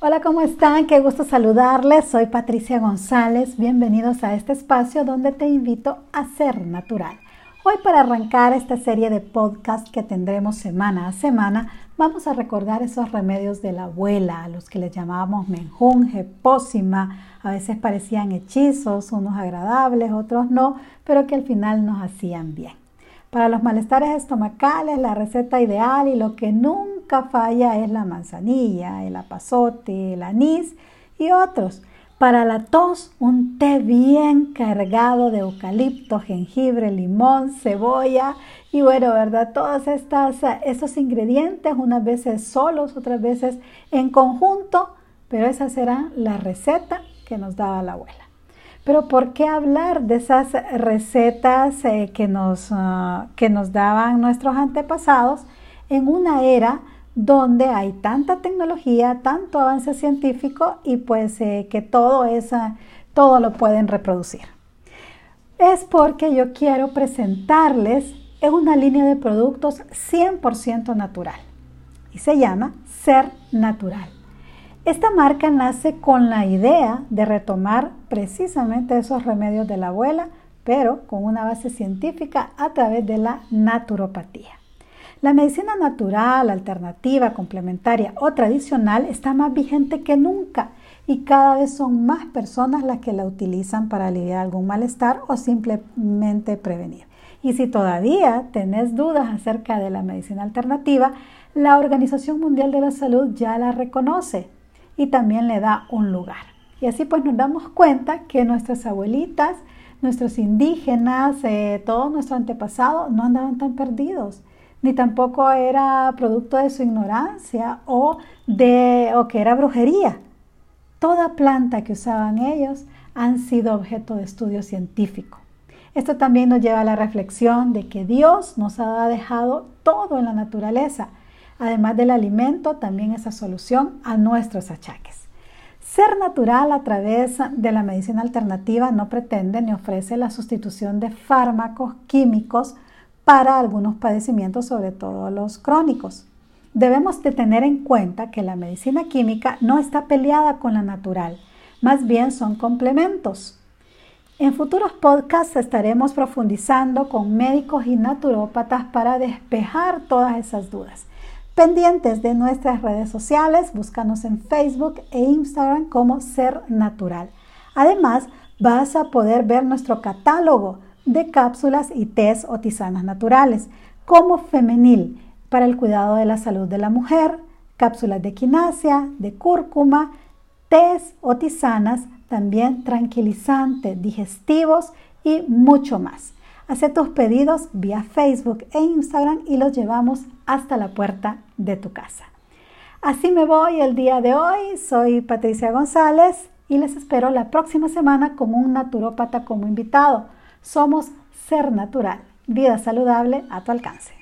Hola, ¿cómo están? Qué gusto saludarles. Soy Patricia González. Bienvenidos a este espacio donde te invito a ser natural. Hoy para arrancar esta serie de podcast que tendremos semana a semana, vamos a recordar esos remedios de la abuela, a los que les llamábamos menjunje, pócima, a veces parecían hechizos, unos agradables, otros no, pero que al final nos hacían bien. Para los malestares estomacales, la receta ideal y lo que nunca falla es la manzanilla, el apazote, el anís y otros. Para la tos, un té bien cargado de eucalipto, jengibre, limón, cebolla y bueno, ¿verdad? Todos estos ingredientes, unas veces solos, otras veces en conjunto, pero esa será la receta que nos daba la abuela. Pero ¿por qué hablar de esas recetas eh, que, nos, ah, que nos daban nuestros antepasados en una era donde hay tanta tecnología, tanto avance científico y pues eh, que todo, esa, todo lo pueden reproducir. Es porque yo quiero presentarles una línea de productos 100% natural y se llama Ser Natural. Esta marca nace con la idea de retomar precisamente esos remedios de la abuela, pero con una base científica a través de la naturopatía. La medicina natural, alternativa, complementaria o tradicional está más vigente que nunca y cada vez son más personas las que la utilizan para aliviar algún malestar o simplemente prevenir. Y si todavía tenés dudas acerca de la medicina alternativa, la Organización Mundial de la Salud ya la reconoce y también le da un lugar. Y así pues nos damos cuenta que nuestras abuelitas, nuestros indígenas, eh, todo nuestro antepasado no andaban tan perdidos ni tampoco era producto de su ignorancia o, de, o que era brujería. Toda planta que usaban ellos han sido objeto de estudio científico. Esto también nos lleva a la reflexión de que Dios nos ha dejado todo en la naturaleza. Además del alimento, también esa solución a nuestros achaques. Ser natural a través de la medicina alternativa no pretende ni ofrece la sustitución de fármacos químicos para algunos padecimientos, sobre todo los crónicos. Debemos de tener en cuenta que la medicina química no está peleada con la natural, más bien son complementos. En futuros podcasts estaremos profundizando con médicos y naturópatas para despejar todas esas dudas. Pendientes de nuestras redes sociales, búscanos en Facebook e Instagram como Ser Natural. Además, vas a poder ver nuestro catálogo de cápsulas y tés o tisanas naturales, como femenil para el cuidado de la salud de la mujer, cápsulas de quinasia, de cúrcuma, tés o tisanas, también tranquilizantes, digestivos y mucho más. Haz tus pedidos vía Facebook e Instagram y los llevamos hasta la puerta de tu casa. Así me voy el día de hoy. Soy Patricia González y les espero la próxima semana con un naturópata como invitado. Somos Ser Natural, vida saludable a tu alcance.